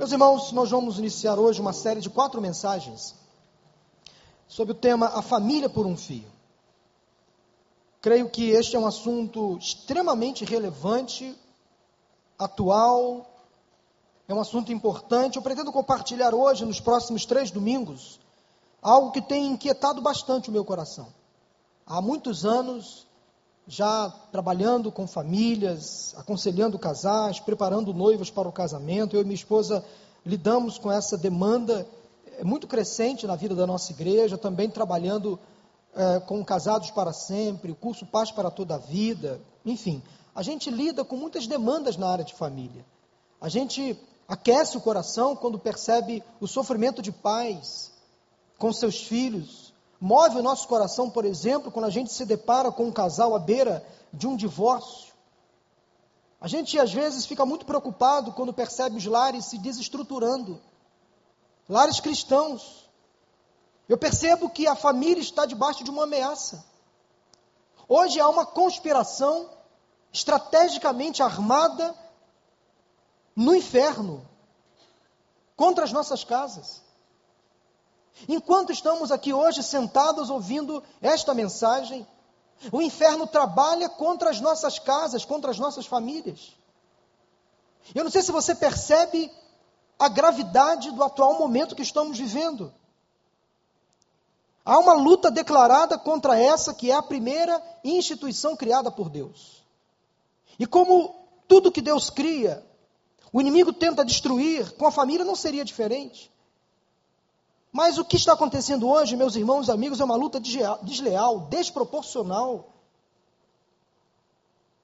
Meus irmãos, nós vamos iniciar hoje uma série de quatro mensagens sobre o tema A Família por um Fio. Creio que este é um assunto extremamente relevante, atual, é um assunto importante. Eu pretendo compartilhar hoje, nos próximos três domingos, algo que tem inquietado bastante o meu coração. Há muitos anos, já trabalhando com famílias, aconselhando casais, preparando noivos para o casamento. Eu e minha esposa lidamos com essa demanda é, muito crescente na vida da nossa igreja, também trabalhando é, com casados para sempre, o curso Paz para toda a vida, enfim. A gente lida com muitas demandas na área de família. A gente aquece o coração quando percebe o sofrimento de pais com seus filhos, Move o nosso coração, por exemplo, quando a gente se depara com um casal à beira de um divórcio. A gente às vezes fica muito preocupado quando percebe os lares se desestruturando. Lares cristãos. Eu percebo que a família está debaixo de uma ameaça. Hoje há uma conspiração estrategicamente armada no inferno contra as nossas casas. Enquanto estamos aqui hoje sentados ouvindo esta mensagem, o inferno trabalha contra as nossas casas, contra as nossas famílias. Eu não sei se você percebe a gravidade do atual momento que estamos vivendo. Há uma luta declarada contra essa que é a primeira instituição criada por Deus. E como tudo que Deus cria, o inimigo tenta destruir, com a família não seria diferente. Mas o que está acontecendo hoje, meus irmãos e amigos, é uma luta desleal, desproporcional.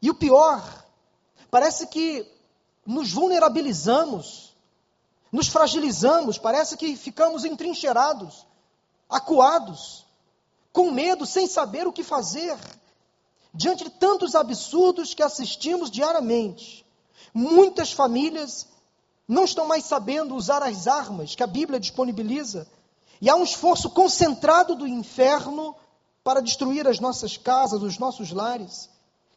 E o pior, parece que nos vulnerabilizamos, nos fragilizamos, parece que ficamos entrincheirados, acuados, com medo, sem saber o que fazer, diante de tantos absurdos que assistimos diariamente. Muitas famílias não estão mais sabendo usar as armas que a Bíblia disponibiliza e há um esforço concentrado do inferno para destruir as nossas casas, os nossos lares.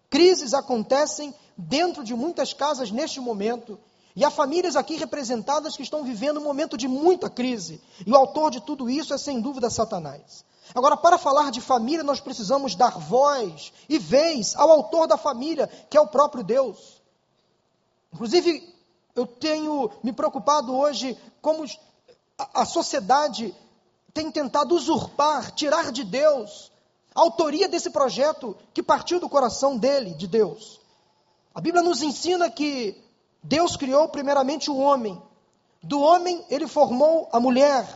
Crises acontecem dentro de muitas casas neste momento. E há famílias aqui representadas que estão vivendo um momento de muita crise. E o autor de tudo isso é, sem dúvida, Satanás. Agora, para falar de família, nós precisamos dar voz e vez ao autor da família, que é o próprio Deus. Inclusive, eu tenho me preocupado hoje como a sociedade tem tentado usurpar, tirar de Deus a autoria desse projeto que partiu do coração dele, de Deus. A Bíblia nos ensina que Deus criou primeiramente o homem. Do homem ele formou a mulher.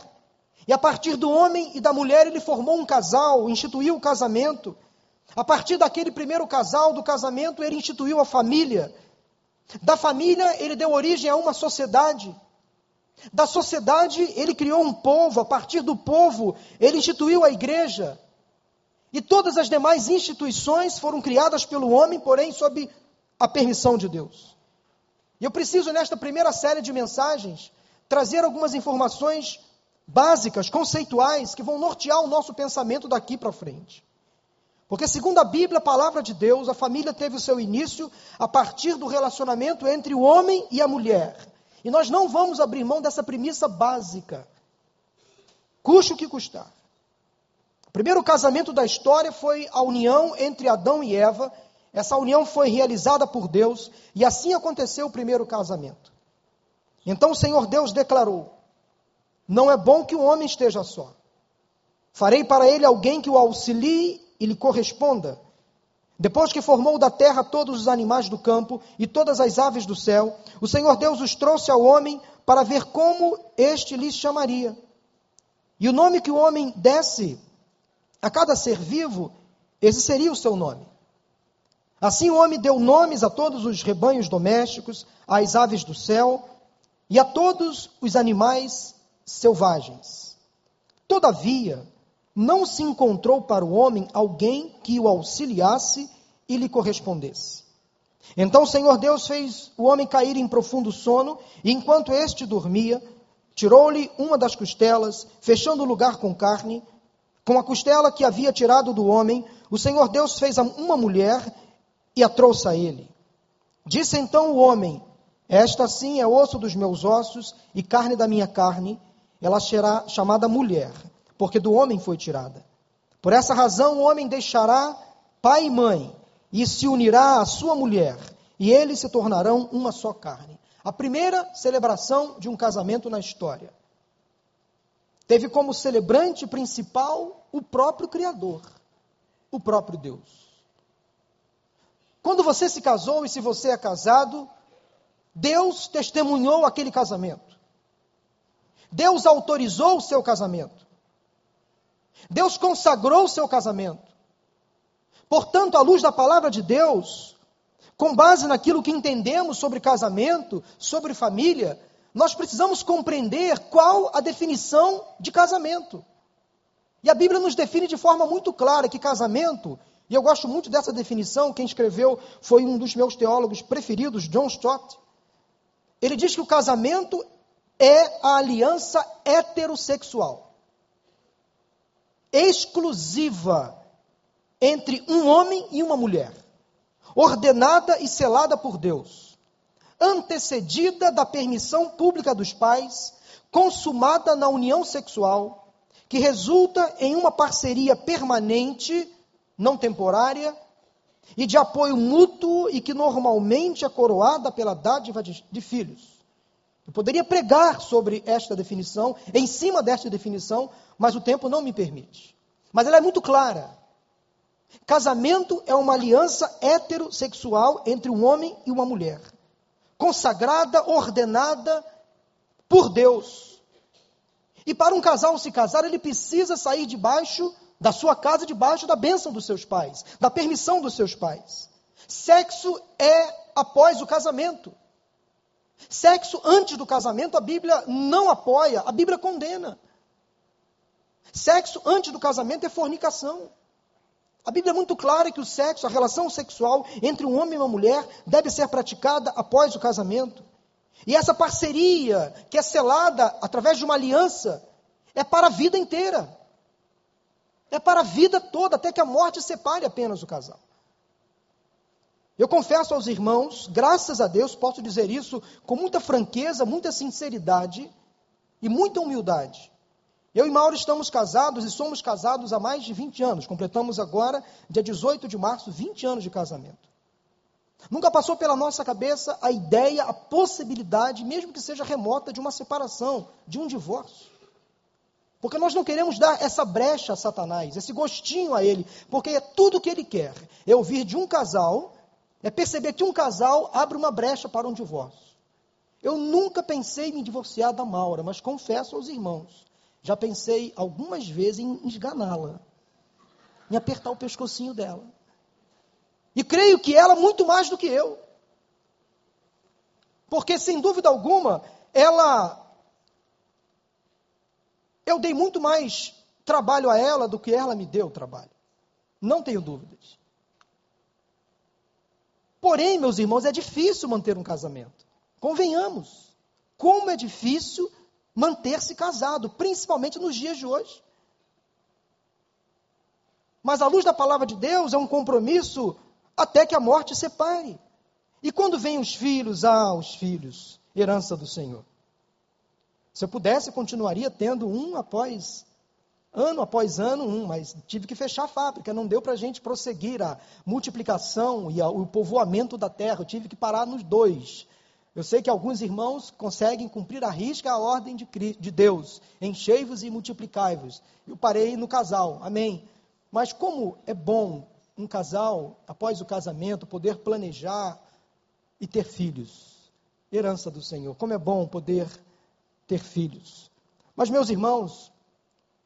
E a partir do homem e da mulher ele formou um casal, instituiu o casamento. A partir daquele primeiro casal, do casamento, ele instituiu a família. Da família ele deu origem a uma sociedade. Da sociedade, ele criou um povo, a partir do povo, ele instituiu a igreja. E todas as demais instituições foram criadas pelo homem, porém, sob a permissão de Deus. E eu preciso, nesta primeira série de mensagens, trazer algumas informações básicas, conceituais, que vão nortear o nosso pensamento daqui para frente. Porque, segundo a Bíblia, a palavra de Deus, a família teve o seu início a partir do relacionamento entre o homem e a mulher. E nós não vamos abrir mão dessa premissa básica. Custe o que custar. O primeiro casamento da história foi a união entre Adão e Eva. Essa união foi realizada por Deus e assim aconteceu o primeiro casamento. Então o Senhor Deus declarou: Não é bom que o homem esteja só. Farei para ele alguém que o auxilie e lhe corresponda. Depois que formou da terra todos os animais do campo e todas as aves do céu, o Senhor Deus os trouxe ao homem para ver como este lhes chamaria. E o nome que o homem desse a cada ser vivo, esse seria o seu nome. Assim o homem deu nomes a todos os rebanhos domésticos, às aves do céu e a todos os animais selvagens. Todavia, não se encontrou para o homem alguém que o auxiliasse e lhe correspondesse. Então o Senhor Deus fez o homem cair em profundo sono, e enquanto este dormia, tirou-lhe uma das costelas, fechando o lugar com carne. Com a costela que havia tirado do homem, o Senhor Deus fez uma mulher e a trouxe a ele. Disse então o homem: Esta sim é osso dos meus ossos e carne da minha carne. Ela será chamada mulher, porque do homem foi tirada. Por essa razão, o homem deixará pai e mãe e se unirá à sua mulher, e eles se tornarão uma só carne. A primeira celebração de um casamento na história. Teve como celebrante principal o próprio Criador, o próprio Deus. Quando você se casou e se você é casado, Deus testemunhou aquele casamento. Deus autorizou o seu casamento. Deus consagrou o seu casamento. Portanto, à luz da palavra de Deus, com base naquilo que entendemos sobre casamento, sobre família, nós precisamos compreender qual a definição de casamento. E a Bíblia nos define de forma muito clara que casamento, e eu gosto muito dessa definição, quem escreveu foi um dos meus teólogos preferidos, John Stott. Ele diz que o casamento é a aliança heterossexual exclusiva entre um homem e uma mulher, ordenada e selada por Deus, antecedida da permissão pública dos pais, consumada na união sexual, que resulta em uma parceria permanente, não temporária, e de apoio mútuo e que normalmente é coroada pela dádiva de, de filhos. Eu poderia pregar sobre esta definição, em cima desta definição, mas o tempo não me permite. Mas ela é muito clara. Casamento é uma aliança heterossexual entre um homem e uma mulher, consagrada, ordenada por Deus. E para um casal se casar, ele precisa sair debaixo da sua casa, debaixo da bênção dos seus pais, da permissão dos seus pais. Sexo é após o casamento. Sexo antes do casamento, a Bíblia não apoia, a Bíblia condena. Sexo antes do casamento é fornicação. A Bíblia é muito clara que o sexo, a relação sexual entre um homem e uma mulher, deve ser praticada após o casamento. E essa parceria, que é selada através de uma aliança, é para a vida inteira. É para a vida toda, até que a morte separe apenas o casal. Eu confesso aos irmãos, graças a Deus, posso dizer isso com muita franqueza, muita sinceridade e muita humildade. Eu e Mauro estamos casados e somos casados há mais de 20 anos. Completamos agora, dia 18 de março, 20 anos de casamento. Nunca passou pela nossa cabeça a ideia, a possibilidade, mesmo que seja remota, de uma separação, de um divórcio. Porque nós não queremos dar essa brecha a Satanás, esse gostinho a ele, porque é tudo o que ele quer. É ouvir de um casal, é perceber que um casal abre uma brecha para um divórcio. Eu nunca pensei em me divorciar da Maura, mas confesso aos irmãos já pensei algumas vezes em esganá-la, em apertar o pescocinho dela. E creio que ela muito mais do que eu. Porque, sem dúvida alguma, ela. Eu dei muito mais trabalho a ela do que ela me deu trabalho. Não tenho dúvidas. Porém, meus irmãos, é difícil manter um casamento. Convenhamos. Como é difícil manter-se casado, principalmente nos dias de hoje. Mas a luz da palavra de Deus é um compromisso até que a morte separe. E quando vêm os filhos, ah, os filhos, herança do Senhor. Se eu pudesse, continuaria tendo um após ano após ano um, mas tive que fechar a fábrica, não deu para a gente prosseguir a multiplicação e a, o povoamento da terra, eu tive que parar nos dois. Eu sei que alguns irmãos conseguem cumprir a risca a ordem de, de Deus, enchei-vos e multiplicai-vos. Eu parei no casal, amém. Mas como é bom um casal, após o casamento, poder planejar e ter filhos. Herança do Senhor. Como é bom poder ter filhos. Mas, meus irmãos,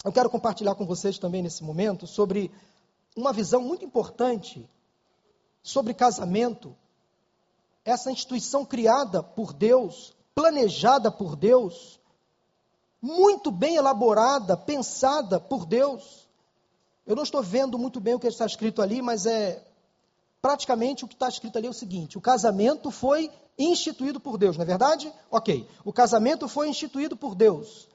eu quero compartilhar com vocês também nesse momento sobre uma visão muito importante sobre casamento essa instituição criada por Deus, planejada por Deus, muito bem elaborada, pensada por Deus. Eu não estou vendo muito bem o que está escrito ali, mas é praticamente o que está escrito ali é o seguinte: o casamento foi instituído por Deus, não é verdade? Ok. O casamento foi instituído por Deus.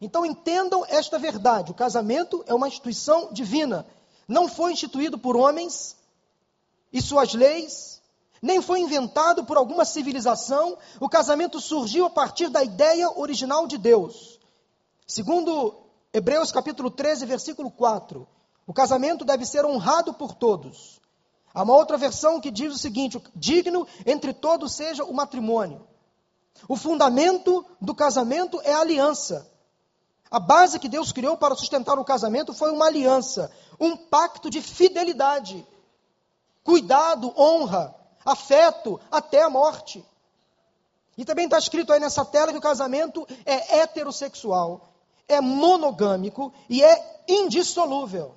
Então entendam esta verdade: o casamento é uma instituição divina. Não foi instituído por homens e suas leis, nem foi inventado por alguma civilização, o casamento surgiu a partir da ideia original de Deus. Segundo Hebreus capítulo 13, versículo 4, o casamento deve ser honrado por todos. Há uma outra versão que diz o seguinte: digno entre todos seja o matrimônio. O fundamento do casamento é a aliança. A base que Deus criou para sustentar o casamento foi uma aliança, um pacto de fidelidade, cuidado, honra, afeto até a morte. E também está escrito aí nessa tela que o casamento é heterossexual, é monogâmico e é indissolúvel.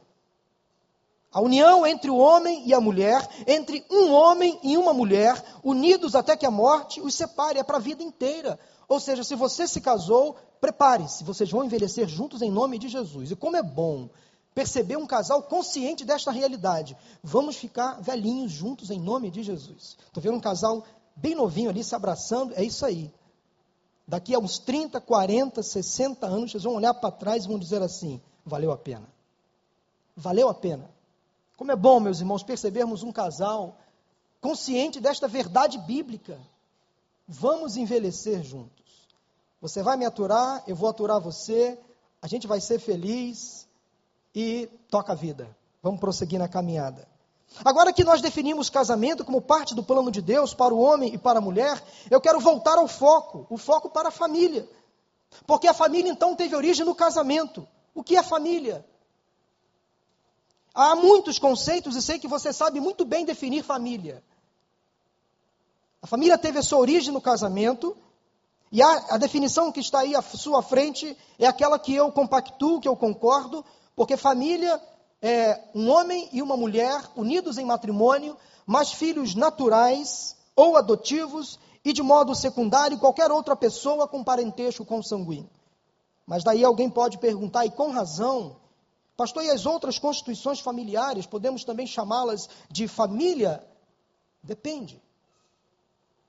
A união entre o homem e a mulher, entre um homem e uma mulher, unidos até que a morte os separe, é para a vida inteira. Ou seja, se você se casou, prepare-se, vocês vão envelhecer juntos em nome de Jesus. E como é bom perceber um casal consciente desta realidade. Vamos ficar velhinhos juntos em nome de Jesus. Estou vendo um casal bem novinho ali se abraçando, é isso aí. Daqui a uns 30, 40, 60 anos, vocês vão olhar para trás e vão dizer assim: valeu a pena. Valeu a pena. Como é bom, meus irmãos, percebermos um casal consciente desta verdade bíblica. Vamos envelhecer juntos. Você vai me aturar, eu vou aturar você, a gente vai ser feliz e toca a vida. Vamos prosseguir na caminhada. Agora que nós definimos casamento como parte do plano de Deus para o homem e para a mulher, eu quero voltar ao foco, o foco para a família. Porque a família então teve origem no casamento. O que é família? Há muitos conceitos e sei que você sabe muito bem definir família. A família teve a sua origem no casamento, e a, a, definição que está aí à sua frente é aquela que eu compactuo, que eu concordo, porque família é um homem e uma mulher unidos em matrimônio, mas filhos naturais ou adotivos e de modo secundário qualquer outra pessoa com parentesco consanguíneo. Mas daí alguém pode perguntar, e com razão, Pastor, e as outras constituições familiares, podemos também chamá-las de família? Depende.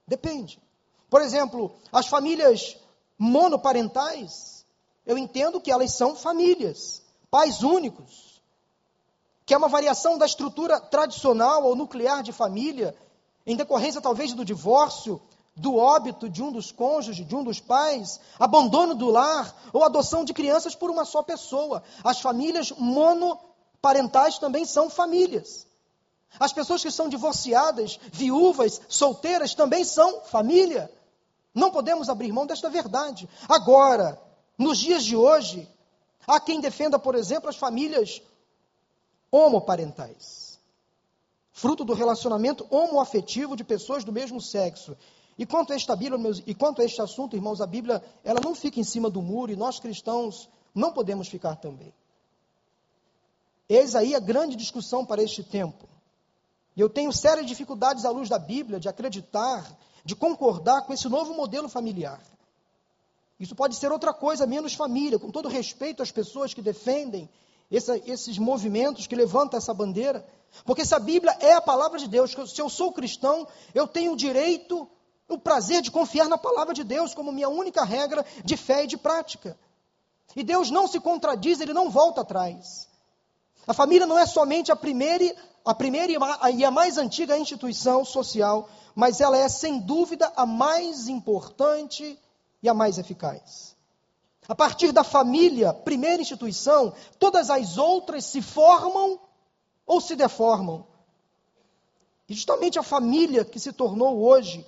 Depende. Por exemplo, as famílias monoparentais, eu entendo que elas são famílias, pais únicos, que é uma variação da estrutura tradicional ou nuclear de família, em decorrência talvez do divórcio do óbito de um dos cônjuges, de um dos pais, abandono do lar ou adoção de crianças por uma só pessoa. As famílias monoparentais também são famílias. As pessoas que são divorciadas, viúvas, solteiras também são família. Não podemos abrir mão desta verdade. Agora, nos dias de hoje, há quem defenda, por exemplo, as famílias homoparentais, fruto do relacionamento homoafetivo de pessoas do mesmo sexo. E quanto a esta Bíblia, meus, e quanto a este assunto, irmãos, a Bíblia, ela não fica em cima do muro e nós cristãos não podemos ficar também. Eis aí a grande discussão para este tempo. E eu tenho sérias dificuldades à luz da Bíblia de acreditar, de concordar com esse novo modelo familiar. Isso pode ser outra coisa, menos família, com todo respeito às pessoas que defendem essa, esses movimentos, que levantam essa bandeira. Porque se a Bíblia é a palavra de Deus, se eu sou cristão, eu tenho o direito o prazer de confiar na palavra de Deus como minha única regra de fé e de prática. E Deus não se contradiz, ele não volta atrás. A família não é somente a primeira, a primeira e a mais antiga instituição social, mas ela é, sem dúvida, a mais importante e a mais eficaz. A partir da família, primeira instituição, todas as outras se formam ou se deformam. E justamente a família que se tornou hoje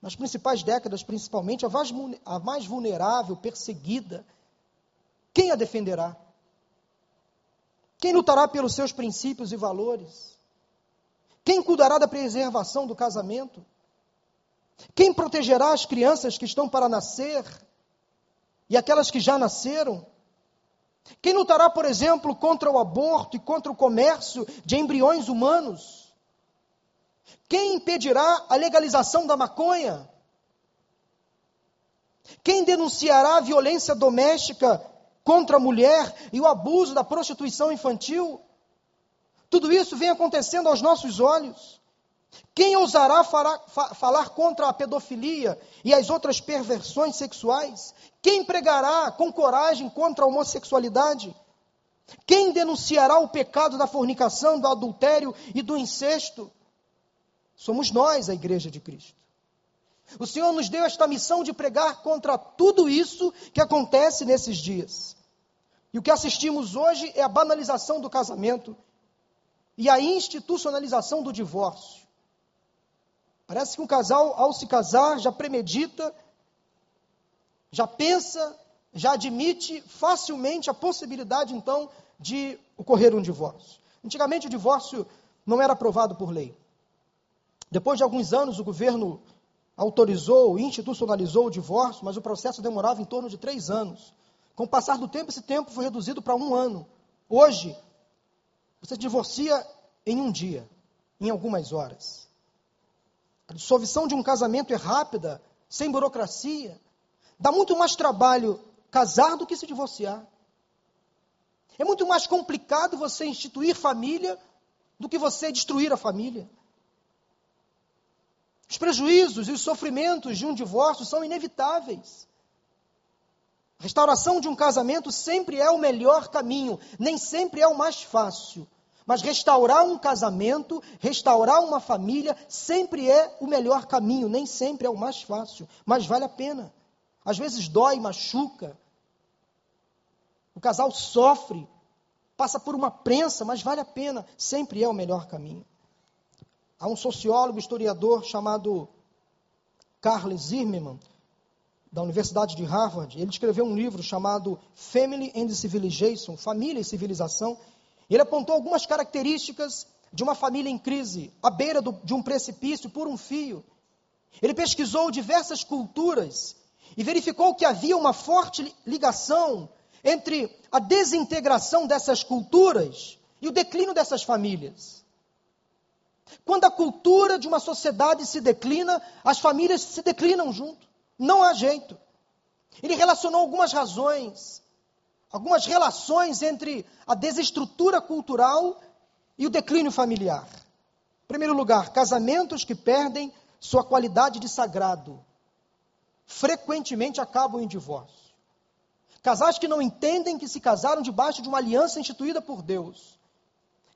nas principais décadas, principalmente, a mais, vulnerável, perseguida. Quem a defenderá? Quem lutará pelos seus princípios e valores? Quem cuidará da preservação do casamento? Quem protegerá as crianças que estão para nascer e aquelas que já nasceram? Quem lutará, por exemplo, contra o aborto e contra o comércio de embriões humanos? Quem impedirá a legalização da maconha? Quem denunciará a violência doméstica contra a mulher e o abuso da prostituição infantil? Tudo isso vem acontecendo aos nossos olhos. Quem ousará falar contra a pedofilia e as outras perversões sexuais? Quem pregará com coragem contra a homossexualidade? Quem denunciará o pecado da fornicação, do adultério e do incesto? Somos nós a igreja de Cristo. O Senhor nos deu esta missão de pregar contra tudo isso que acontece nesses dias. E o que assistimos hoje é a banalização do casamento e a institucionalização do divórcio. Parece que um casal, ao se casar, já premedita, já pensa, já admite facilmente a possibilidade, então, de ocorrer um divórcio. Antigamente, o divórcio não era aprovado por lei. Depois de alguns anos, o governo autorizou, institucionalizou o divórcio, mas o processo demorava em torno de três anos. Com o passar do tempo, esse tempo foi reduzido para um ano. Hoje, você divorcia em um dia, em algumas horas. A dissolução de um casamento é rápida, sem burocracia. Dá muito mais trabalho casar do que se divorciar. É muito mais complicado você instituir família do que você destruir a família. Os prejuízos e os sofrimentos de um divórcio são inevitáveis. A restauração de um casamento sempre é o melhor caminho, nem sempre é o mais fácil. Mas restaurar um casamento, restaurar uma família, sempre é o melhor caminho, nem sempre é o mais fácil, mas vale a pena. Às vezes dói, machuca. O casal sofre, passa por uma prensa, mas vale a pena, sempre é o melhor caminho. Há um sociólogo, historiador chamado Carl Zimmermann, da Universidade de Harvard, ele escreveu um livro chamado Family and Civilization, Família e Civilização. Ele apontou algumas características de uma família em crise, à beira do, de um precipício por um fio. Ele pesquisou diversas culturas e verificou que havia uma forte ligação entre a desintegração dessas culturas e o declínio dessas famílias. Quando a cultura de uma sociedade se declina, as famílias se declinam junto. Não há jeito. Ele relacionou algumas razões, algumas relações entre a desestrutura cultural e o declínio familiar. Em primeiro lugar, casamentos que perdem sua qualidade de sagrado frequentemente acabam em divórcio. Casais que não entendem que se casaram debaixo de uma aliança instituída por Deus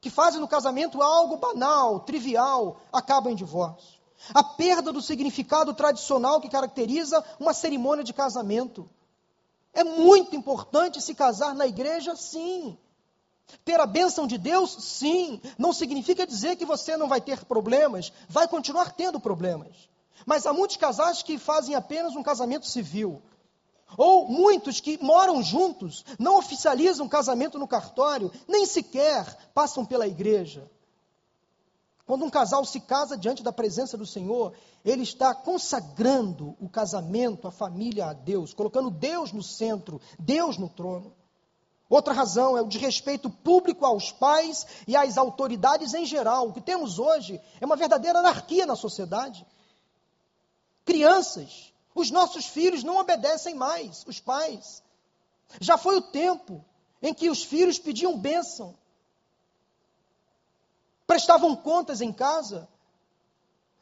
que fazem no casamento algo banal, trivial, acabam em divórcio. A perda do significado tradicional que caracteriza uma cerimônia de casamento. É muito importante se casar na igreja, sim. Ter a bênção de Deus, sim. Não significa dizer que você não vai ter problemas, vai continuar tendo problemas. Mas há muitos casais que fazem apenas um casamento civil. Ou muitos que moram juntos, não oficializam casamento no cartório, nem sequer passam pela igreja. Quando um casal se casa diante da presença do Senhor, ele está consagrando o casamento, a família a Deus, colocando Deus no centro, Deus no trono. Outra razão é o desrespeito público aos pais e às autoridades em geral. O que temos hoje é uma verdadeira anarquia na sociedade. Crianças os nossos filhos não obedecem mais os pais. Já foi o tempo em que os filhos pediam bênção, prestavam contas em casa,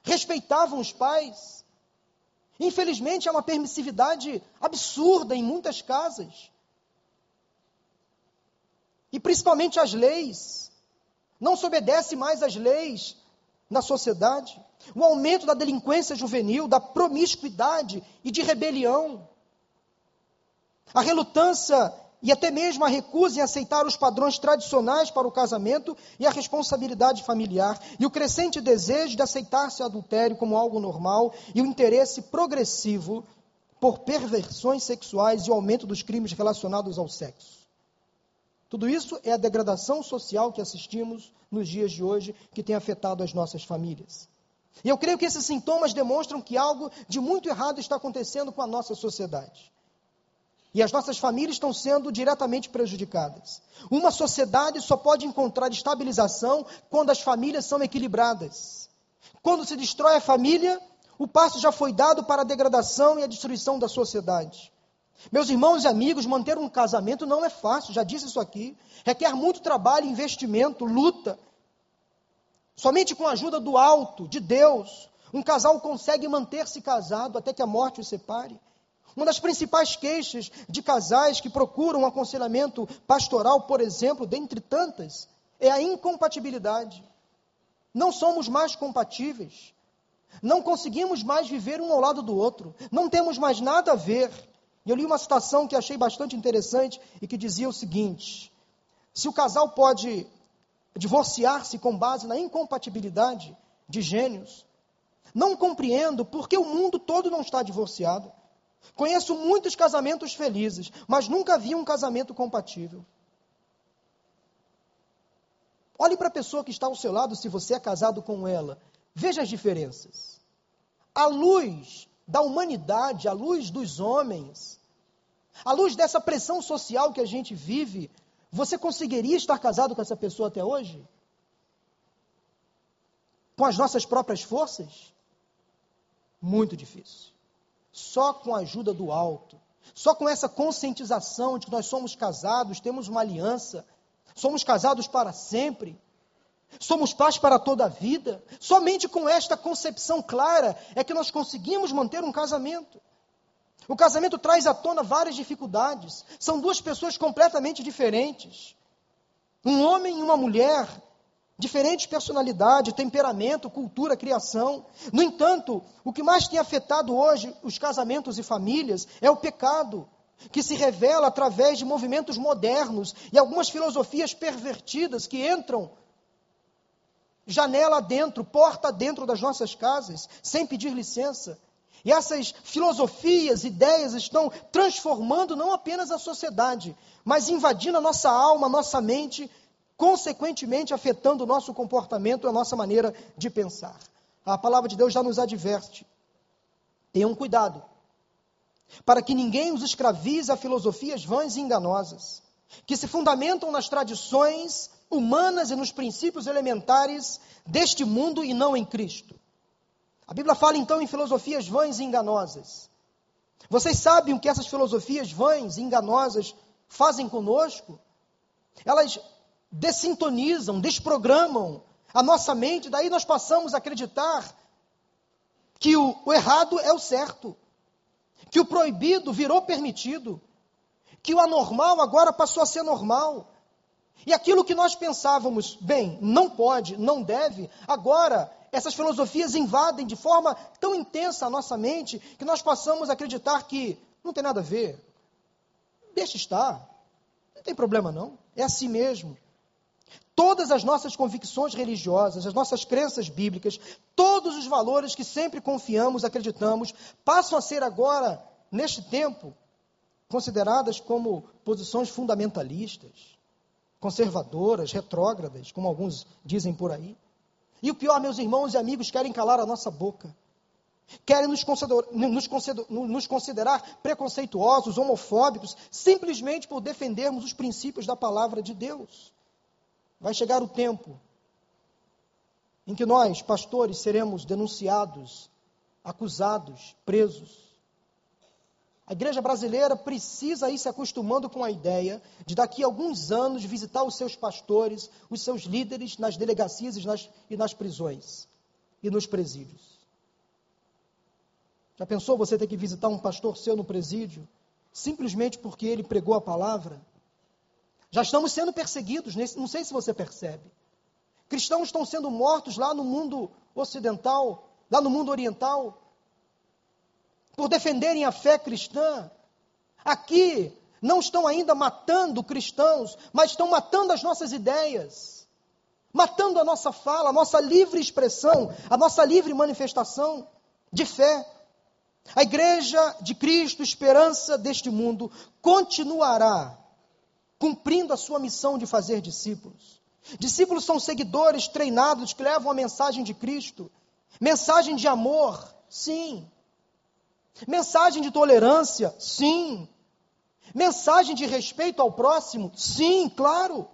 respeitavam os pais. Infelizmente, há uma permissividade absurda em muitas casas. E principalmente as leis. Não se obedece mais às leis na sociedade o aumento da delinquência juvenil, da promiscuidade e de rebelião, a relutância e até mesmo a recusa em aceitar os padrões tradicionais para o casamento e a responsabilidade familiar, e o crescente desejo de aceitar-se adultério como algo normal e o interesse progressivo por perversões sexuais e o aumento dos crimes relacionados ao sexo. Tudo isso é a degradação social que assistimos nos dias de hoje, que tem afetado as nossas famílias. E eu creio que esses sintomas demonstram que algo de muito errado está acontecendo com a nossa sociedade. E as nossas famílias estão sendo diretamente prejudicadas. Uma sociedade só pode encontrar estabilização quando as famílias são equilibradas. Quando se destrói a família, o passo já foi dado para a degradação e a destruição da sociedade. Meus irmãos e amigos, manter um casamento não é fácil, já disse isso aqui. Requer muito trabalho, investimento, luta. Somente com a ajuda do alto, de Deus, um casal consegue manter-se casado até que a morte o separe. Uma das principais queixas de casais que procuram um aconselhamento pastoral, por exemplo, dentre tantas, é a incompatibilidade. Não somos mais compatíveis. Não conseguimos mais viver um ao lado do outro. Não temos mais nada a ver. E eu li uma citação que achei bastante interessante e que dizia o seguinte: se o casal pode divorciar-se com base na incompatibilidade de gênios, não compreendo por que o mundo todo não está divorciado. Conheço muitos casamentos felizes, mas nunca vi um casamento compatível. Olhe para a pessoa que está ao seu lado, se você é casado com ela. Veja as diferenças. A luz da humanidade, a luz dos homens, a luz dessa pressão social que a gente vive, você conseguiria estar casado com essa pessoa até hoje? Com as nossas próprias forças? Muito difícil. Só com a ajuda do alto, só com essa conscientização de que nós somos casados, temos uma aliança, somos casados para sempre, somos pais para toda a vida. Somente com esta concepção clara é que nós conseguimos manter um casamento. O casamento traz à tona várias dificuldades. São duas pessoas completamente diferentes. Um homem e uma mulher, diferentes personalidade, temperamento, cultura, criação. No entanto, o que mais tem afetado hoje os casamentos e famílias é o pecado, que se revela através de movimentos modernos e algumas filosofias pervertidas que entram janela dentro, porta dentro das nossas casas, sem pedir licença. E essas filosofias, ideias estão transformando não apenas a sociedade, mas invadindo a nossa alma, a nossa mente, consequentemente afetando o nosso comportamento, a nossa maneira de pensar. A palavra de Deus já nos adverte. Tenham cuidado, para que ninguém os escravize a filosofias vãs e enganosas, que se fundamentam nas tradições humanas e nos princípios elementares deste mundo e não em Cristo. A Bíblia fala então em filosofias vãs e enganosas. Vocês sabem o que essas filosofias vãs e enganosas fazem conosco? Elas dessintonizam, desprogramam a nossa mente, daí nós passamos a acreditar que o, o errado é o certo, que o proibido virou permitido, que o anormal agora passou a ser normal. E aquilo que nós pensávamos, bem, não pode, não deve, agora essas filosofias invadem de forma tão intensa a nossa mente que nós passamos a acreditar que não tem nada a ver. Deixa estar. Não tem problema não. É assim mesmo. Todas as nossas convicções religiosas, as nossas crenças bíblicas, todos os valores que sempre confiamos, acreditamos, passam a ser agora, neste tempo, consideradas como posições fundamentalistas, conservadoras, retrógradas, como alguns dizem por aí. E o pior, meus irmãos e amigos, querem calar a nossa boca. Querem nos considerar, nos, considerar, nos considerar preconceituosos, homofóbicos, simplesmente por defendermos os princípios da palavra de Deus. Vai chegar o tempo em que nós, pastores, seremos denunciados, acusados, presos. A igreja brasileira precisa ir se acostumando com a ideia de daqui a alguns anos visitar os seus pastores, os seus líderes nas delegacias e nas, e nas prisões e nos presídios. Já pensou você ter que visitar um pastor seu no presídio simplesmente porque ele pregou a palavra? Já estamos sendo perseguidos, não sei se você percebe. Cristãos estão sendo mortos lá no mundo ocidental, lá no mundo oriental, por defenderem a fé cristã. Aqui não estão ainda matando cristãos, mas estão matando as nossas ideias, matando a nossa fala, a nossa livre expressão, a nossa livre manifestação de fé. A igreja de Cristo, esperança deste mundo, continuará cumprindo a sua missão de fazer discípulos. Discípulos são seguidores treinados que levam a mensagem de Cristo, mensagem de amor, sim. Mensagem de tolerância? Sim. Mensagem de respeito ao próximo? Sim, claro.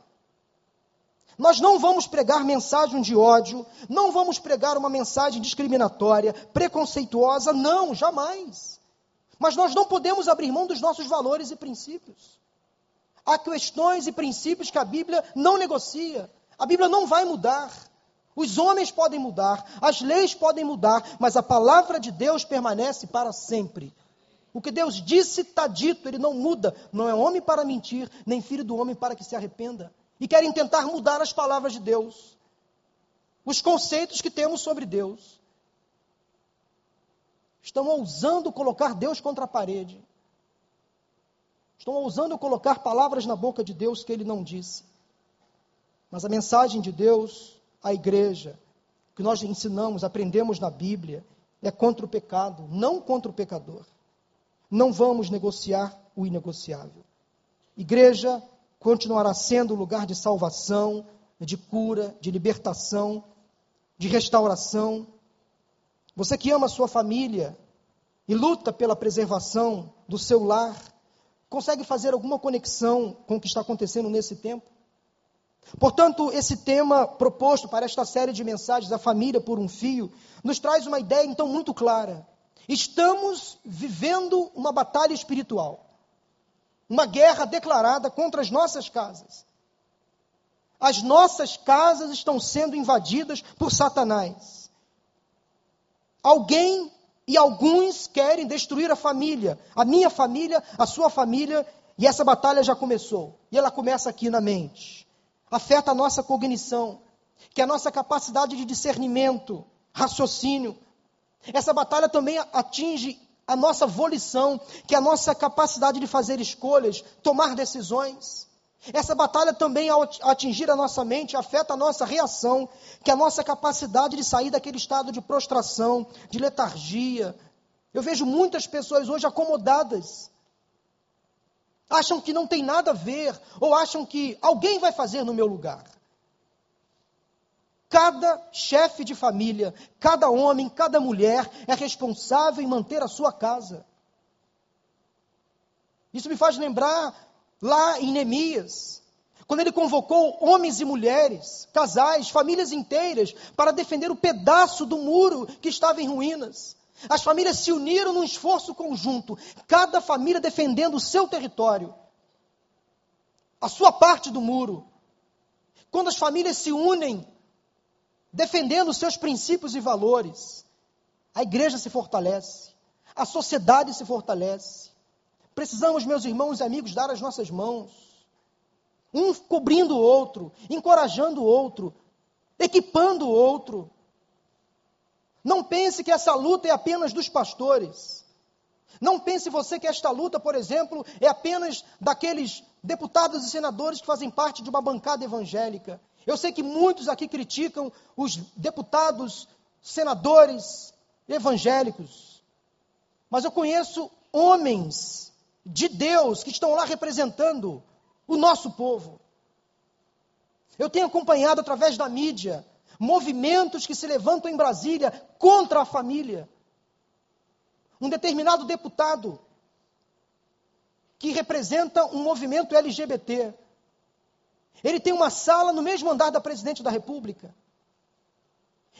Nós não vamos pregar mensagem de ódio, não vamos pregar uma mensagem discriminatória, preconceituosa, não, jamais. Mas nós não podemos abrir mão dos nossos valores e princípios. Há questões e princípios que a Bíblia não negocia. A Bíblia não vai mudar. Os homens podem mudar, as leis podem mudar, mas a palavra de Deus permanece para sempre. O que Deus disse está dito, ele não muda. Não é homem para mentir, nem filho do homem para que se arrependa. E querem tentar mudar as palavras de Deus, os conceitos que temos sobre Deus. estão ousando colocar Deus contra a parede. Estão ousando colocar palavras na boca de Deus que ele não disse. Mas a mensagem de Deus à igreja, que nós ensinamos, aprendemos na Bíblia, é contra o pecado, não contra o pecador. Não vamos negociar o inegociável. Igreja continuará sendo lugar de salvação, de cura, de libertação, de restauração. Você que ama a sua família e luta pela preservação do seu lar, consegue fazer alguma conexão com o que está acontecendo nesse tempo? Portanto, esse tema proposto para esta série de mensagens, a família por um fio, nos traz uma ideia então muito clara. Estamos vivendo uma batalha espiritual, uma guerra declarada contra as nossas casas. As nossas casas estão sendo invadidas por Satanás. Alguém e alguns querem destruir a família, a minha família, a sua família, e essa batalha já começou. E ela começa aqui na mente. Afeta a nossa cognição, que é a nossa capacidade de discernimento, raciocínio. Essa batalha também atinge a nossa volição, que é a nossa capacidade de fazer escolhas, tomar decisões. Essa batalha também, ao atingir a nossa mente, afeta a nossa reação, que é a nossa capacidade de sair daquele estado de prostração, de letargia. Eu vejo muitas pessoas hoje acomodadas. Acham que não tem nada a ver, ou acham que alguém vai fazer no meu lugar. Cada chefe de família, cada homem, cada mulher é responsável em manter a sua casa. Isso me faz lembrar lá em Neemias, quando ele convocou homens e mulheres, casais, famílias inteiras, para defender o pedaço do muro que estava em ruínas. As famílias se uniram num esforço conjunto, cada família defendendo o seu território, a sua parte do muro. Quando as famílias se unem, defendendo seus princípios e valores, a igreja se fortalece, a sociedade se fortalece. Precisamos, meus irmãos e amigos, dar as nossas mãos, um cobrindo o outro, encorajando o outro, equipando o outro. Não pense que essa luta é apenas dos pastores. Não pense você que esta luta, por exemplo, é apenas daqueles deputados e senadores que fazem parte de uma bancada evangélica. Eu sei que muitos aqui criticam os deputados, senadores evangélicos. Mas eu conheço homens de Deus que estão lá representando o nosso povo. Eu tenho acompanhado através da mídia movimentos que se levantam em Brasília contra a família. Um determinado deputado que representa um movimento LGBT. Ele tem uma sala no mesmo andar da presidente da República.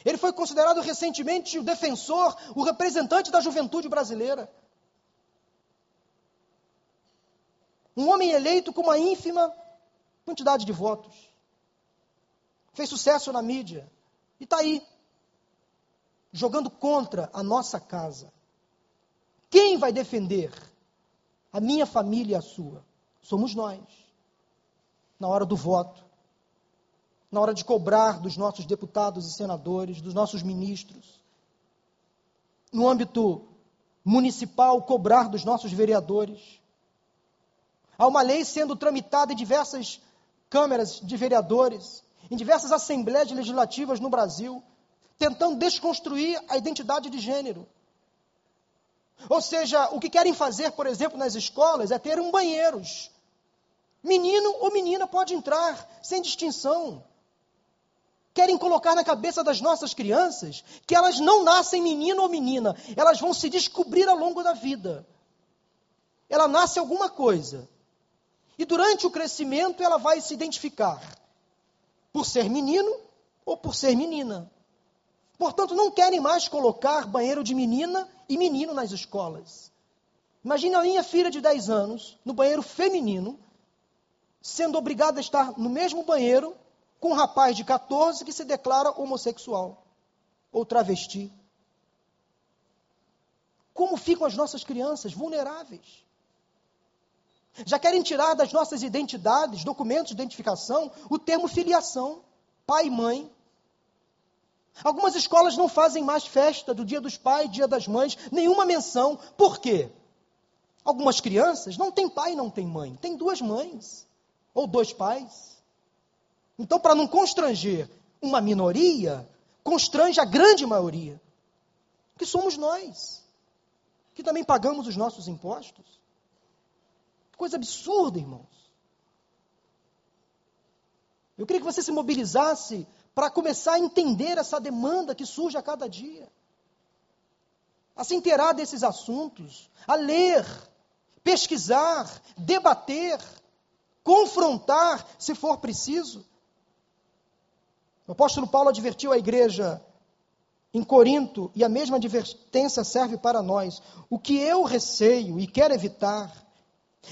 Ele foi considerado recentemente o defensor, o representante da juventude brasileira. Um homem eleito com uma ínfima quantidade de votos. Fez sucesso na mídia. E está aí, jogando contra a nossa casa. Quem vai defender a minha família e a sua? Somos nós. Na hora do voto, na hora de cobrar dos nossos deputados e senadores, dos nossos ministros, no âmbito municipal, cobrar dos nossos vereadores, Há uma lei sendo tramitada em diversas câmeras de vereadores, em diversas assembleias legislativas no Brasil, tentando desconstruir a identidade de gênero. Ou seja, o que querem fazer, por exemplo, nas escolas é ter um banheiros. Menino ou menina pode entrar, sem distinção. Querem colocar na cabeça das nossas crianças que elas não nascem menino ou menina, elas vão se descobrir ao longo da vida. Ela nasce alguma coisa, e durante o crescimento ela vai se identificar por ser menino ou por ser menina. Portanto, não querem mais colocar banheiro de menina e menino nas escolas. Imagina a minha filha de 10 anos no banheiro feminino, sendo obrigada a estar no mesmo banheiro com um rapaz de 14 que se declara homossexual ou travesti. Como ficam as nossas crianças vulneráveis? Já querem tirar das nossas identidades, documentos de identificação, o termo filiação, pai e mãe. Algumas escolas não fazem mais festa do Dia dos Pais, Dia das Mães, nenhuma menção. Por quê? Algumas crianças não têm pai e não têm mãe, têm duas mães ou dois pais. Então, para não constranger uma minoria, constrange a grande maioria, que somos nós, que também pagamos os nossos impostos. Coisa absurda, irmãos. Eu queria que você se mobilizasse para começar a entender essa demanda que surge a cada dia. A se inteirar desses assuntos, a ler, pesquisar, debater, confrontar, se for preciso. O apóstolo Paulo advertiu a igreja em Corinto, e a mesma advertência serve para nós. O que eu receio e quero evitar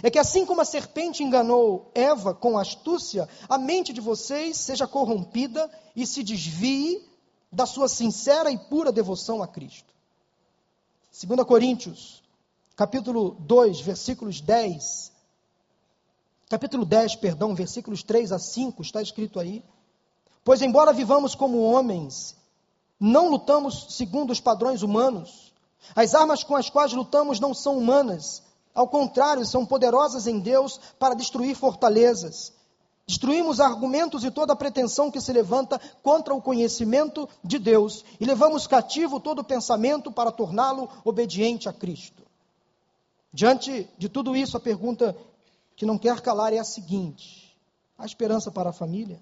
é que assim como a serpente enganou Eva com astúcia, a mente de vocês seja corrompida e se desvie da sua sincera e pura devoção a Cristo. 2 Coríntios, capítulo 2, versículos 10. Capítulo 10, perdão, versículos 3 a 5, está escrito aí. Pois, embora vivamos como homens, não lutamos segundo os padrões humanos. As armas com as quais lutamos não são humanas. Ao contrário, são poderosas em Deus para destruir fortalezas. Destruímos argumentos e toda pretensão que se levanta contra o conhecimento de Deus e levamos cativo todo pensamento para torná-lo obediente a Cristo. Diante de tudo isso, a pergunta que não quer calar é a seguinte: há esperança para a família?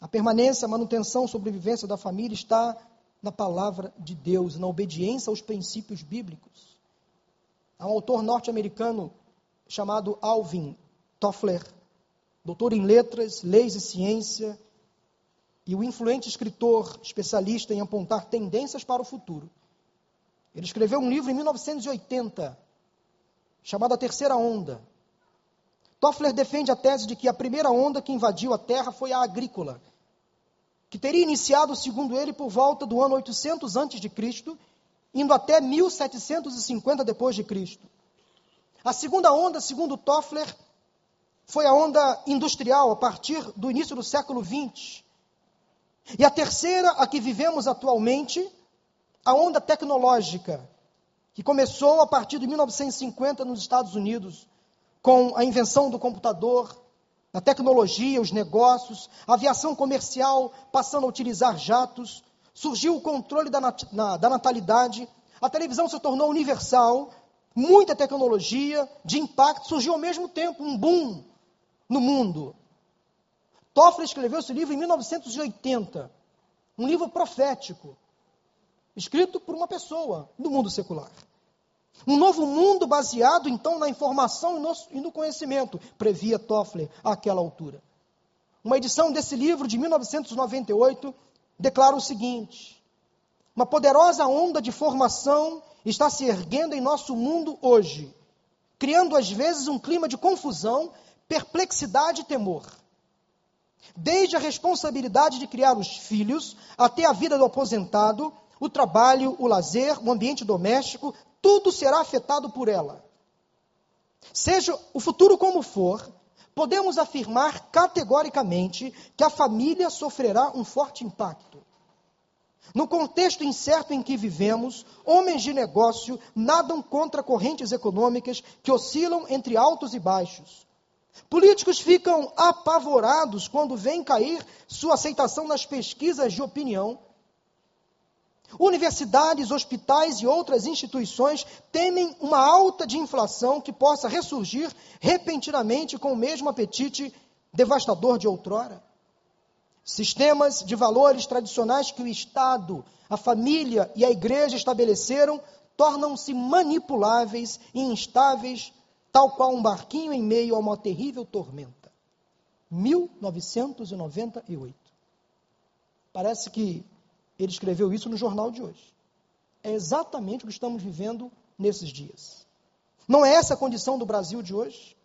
A permanência, a manutenção, a sobrevivência da família está na palavra de Deus, na obediência aos princípios bíblicos. Há um autor norte-americano chamado Alvin Toffler, doutor em letras, leis e ciência, e o influente escritor especialista em apontar tendências para o futuro. Ele escreveu um livro em 1980, chamado A Terceira Onda, Toffler defende a tese de que a primeira onda que invadiu a Terra foi a agrícola, que teria iniciado, segundo ele, por volta do ano 800 a.C., indo até 1750 depois de Cristo. A segunda onda, segundo Toffler, foi a onda industrial a partir do início do século XX. E a terceira, a que vivemos atualmente, a onda tecnológica, que começou a partir de 1950 nos Estados Unidos, com a invenção do computador, a tecnologia, os negócios, a aviação comercial passando a utilizar jatos, surgiu o controle da, nat da natalidade, a televisão se tornou universal, muita tecnologia de impacto, surgiu ao mesmo tempo um boom no mundo. Toffler escreveu esse livro em 1980, um livro profético, escrito por uma pessoa do mundo secular. Um novo mundo baseado, então, na informação e no conhecimento, previa Toffler àquela altura. Uma edição desse livro, de 1998, declara o seguinte: Uma poderosa onda de formação está se erguendo em nosso mundo hoje, criando às vezes um clima de confusão, perplexidade e temor. Desde a responsabilidade de criar os filhos, até a vida do aposentado, o trabalho, o lazer, o ambiente doméstico, tudo será afetado por ela. Seja o futuro como for, podemos afirmar categoricamente que a família sofrerá um forte impacto. No contexto incerto em que vivemos, homens de negócio nadam contra correntes econômicas que oscilam entre altos e baixos. Políticos ficam apavorados quando veem cair sua aceitação nas pesquisas de opinião Universidades, hospitais e outras instituições temem uma alta de inflação que possa ressurgir repentinamente com o mesmo apetite devastador de outrora. Sistemas de valores tradicionais que o Estado, a família e a igreja estabeleceram tornam-se manipuláveis e instáveis, tal qual um barquinho em meio a uma terrível tormenta. 1998. Parece que ele escreveu isso no jornal de hoje. É exatamente o que estamos vivendo nesses dias. Não é essa a condição do Brasil de hoje?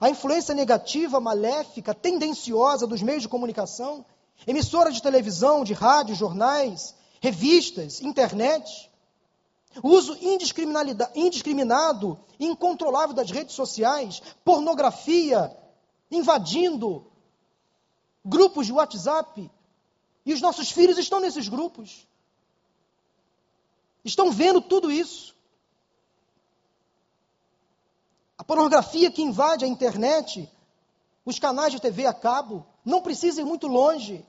A influência negativa, maléfica, tendenciosa dos meios de comunicação, emissoras de televisão, de rádio, jornais, revistas, internet, o uso indiscriminado e incontrolável das redes sociais, pornografia, invadindo grupos de WhatsApp, E os nossos filhos estão nesses grupos. Estão vendo tudo isso. A pornografia que invade a internet, os canais de TV a cabo, não precisa ir muito longe.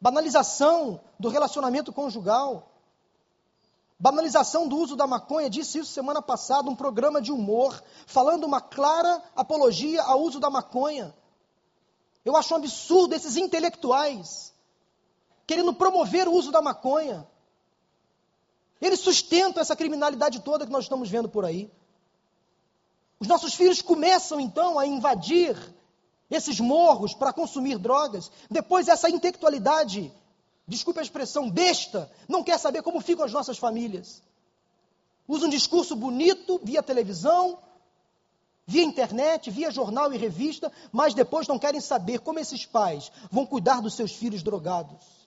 Banalização do relacionamento conjugal. Banalização do uso da maconha, disse isso semana passada, um programa de humor, falando uma clara apologia ao uso da maconha. Eu acho um absurdo esses intelectuais querendo promover o uso da maconha. Eles sustentam essa criminalidade toda que nós estamos vendo por aí. Os nossos filhos começam então a invadir esses morros para consumir drogas. Depois, essa intelectualidade, desculpe a expressão, besta, não quer saber como ficam as nossas famílias. Usa um discurso bonito via televisão, via internet, via jornal e revista, mas depois não querem saber como esses pais vão cuidar dos seus filhos drogados.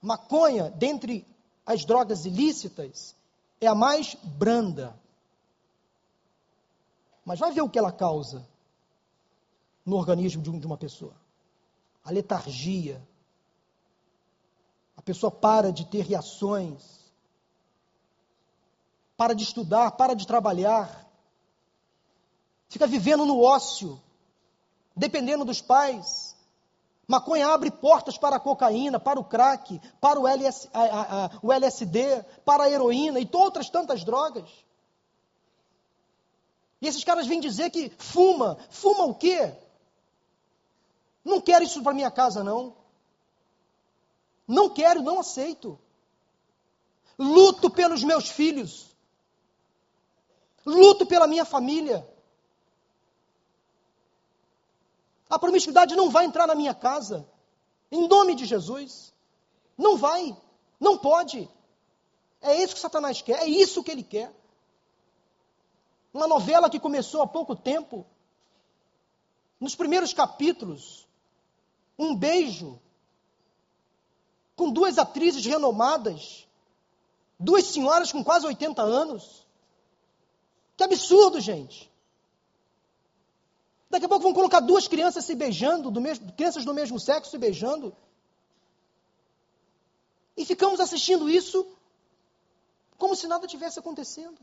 Maconha, dentre as drogas ilícitas, é a mais branda. Mas vai ver o que ela causa no organismo de, uma pessoa. A letargia. A pessoa para de ter reações. Para de estudar, para de trabalhar. Fica vivendo no ócio, dependendo dos pais. Maconha abre portas para a cocaína, para o crack, para o, LS, a, a, a, o LSD, para a heroína e outras tantas drogas. E esses caras vêm dizer que fuma. Fuma o quê? Não quero isso para minha casa, não. Não quero, não aceito. Luto pelos meus filhos. Luto pela minha família. A promiscuidade não vai entrar na minha casa. Em nome de Jesus. Não vai. Não pode. É isso que Satanás quer. É isso que ele quer. Uma novela que começou há pouco tempo. Nos primeiros capítulos. Um beijo. Com duas atrizes renomadas. Duas senhoras com quase 80 anos. Que absurdo, gente. Daqui a pouco vão colocar duas crianças se beijando, do mesmo, crianças do mesmo sexo se beijando. E ficamos assistindo isso como se nada tivesse acontecendo.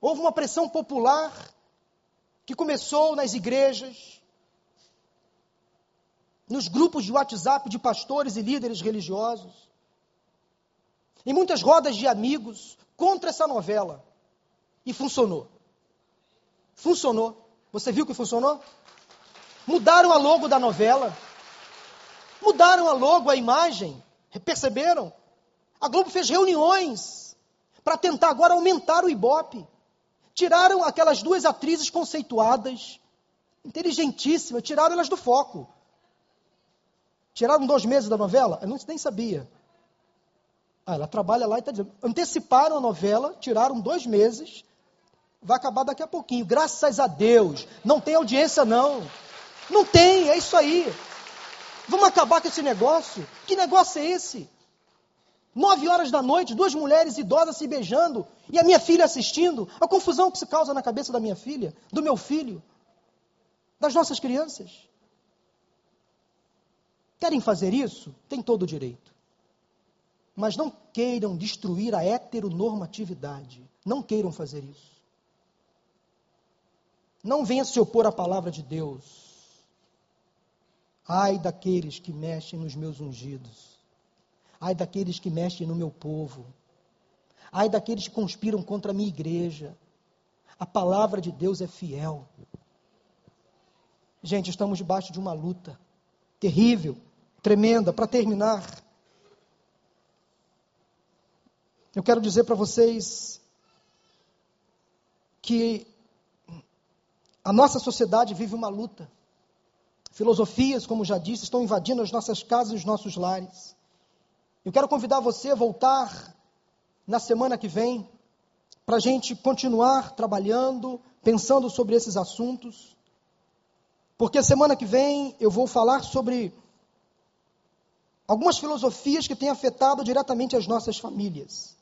Houve uma pressão popular que começou nas igrejas, nos grupos de WhatsApp de pastores e líderes religiosos, em muitas rodas de amigos contra essa novela. E funcionou. Funcionou. Você viu que funcionou? Mudaram a logo da novela. Mudaram a logo, a imagem. Perceberam? A Globo fez reuniões para tentar agora aumentar o ibope. Tiraram aquelas duas atrizes conceituadas, inteligentíssimas, tiraram elas do foco. Tiraram dois meses da novela? Eu não, nem sabia. Ah, ela trabalha lá e está dizendo. Anteciparam a novela, tiraram dois meses vai acabar daqui a pouquinho. Graças a Deus. Não tem audiência, não. Não tem, é isso aí. Vamos acabar com esse negócio? Que negócio é esse? Nove horas da noite, duas mulheres idosas se beijando e a minha filha assistindo. A confusão que se causa na cabeça da minha filha, do meu filho, das nossas crianças. Querem fazer isso? Tem todo o direito. Mas não queiram destruir a heteronormatividade. Não queiram fazer isso. Não venha se opor à palavra de Deus. Ai daqueles que mexem nos meus ungidos. Ai daqueles que mexem no meu povo. Ai daqueles que conspiram contra a minha igreja. A palavra de Deus é fiel. Gente, estamos debaixo de uma luta terrível, tremenda. Para terminar, eu quero dizer para vocês que a nossa sociedade vive uma luta. Filosofias, como já disse, estão invadindo as nossas casas e os nossos lares. Eu quero convidar você a voltar na semana que vem para a gente continuar trabalhando, pensando sobre esses assuntos. Porque semana que vem eu vou falar sobre algumas filosofias que têm afetado diretamente as nossas famílias.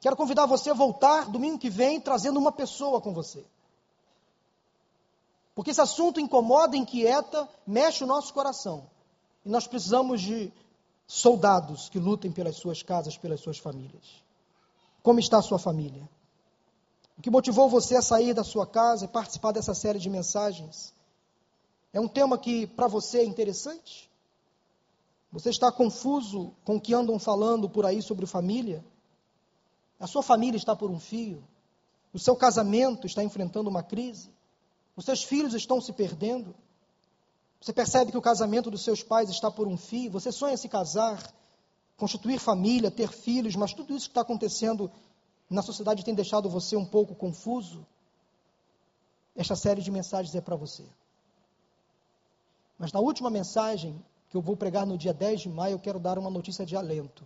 Quero convidar você a voltar domingo que vem trazendo uma pessoa com você. Porque esse assunto incomoda, inquieta, mexe o nosso coração. E nós precisamos de soldados que lutem pelas suas casas, pelas suas famílias. Como está a sua família? O que motivou você a sair da sua casa e participar dessa série de mensagens? É um tema que para você é interessante? Você está confuso com o que andam falando por aí sobre família? A sua família está por um fio? O seu casamento está enfrentando uma crise? Os seus filhos estão se perdendo? Você percebe que o casamento dos seus pais está por um fio? Você sonha se casar, constituir família, ter filhos, mas tudo isso que está acontecendo na sociedade tem deixado você um pouco confuso? Esta série de mensagens é para você. Mas na última mensagem, que eu vou pregar no dia 10 de maio, eu quero dar uma notícia de alento.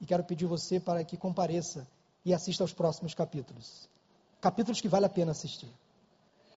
E quero pedir você para que compareça e assista aos próximos capítulos. Capítulos que vale a pena assistir.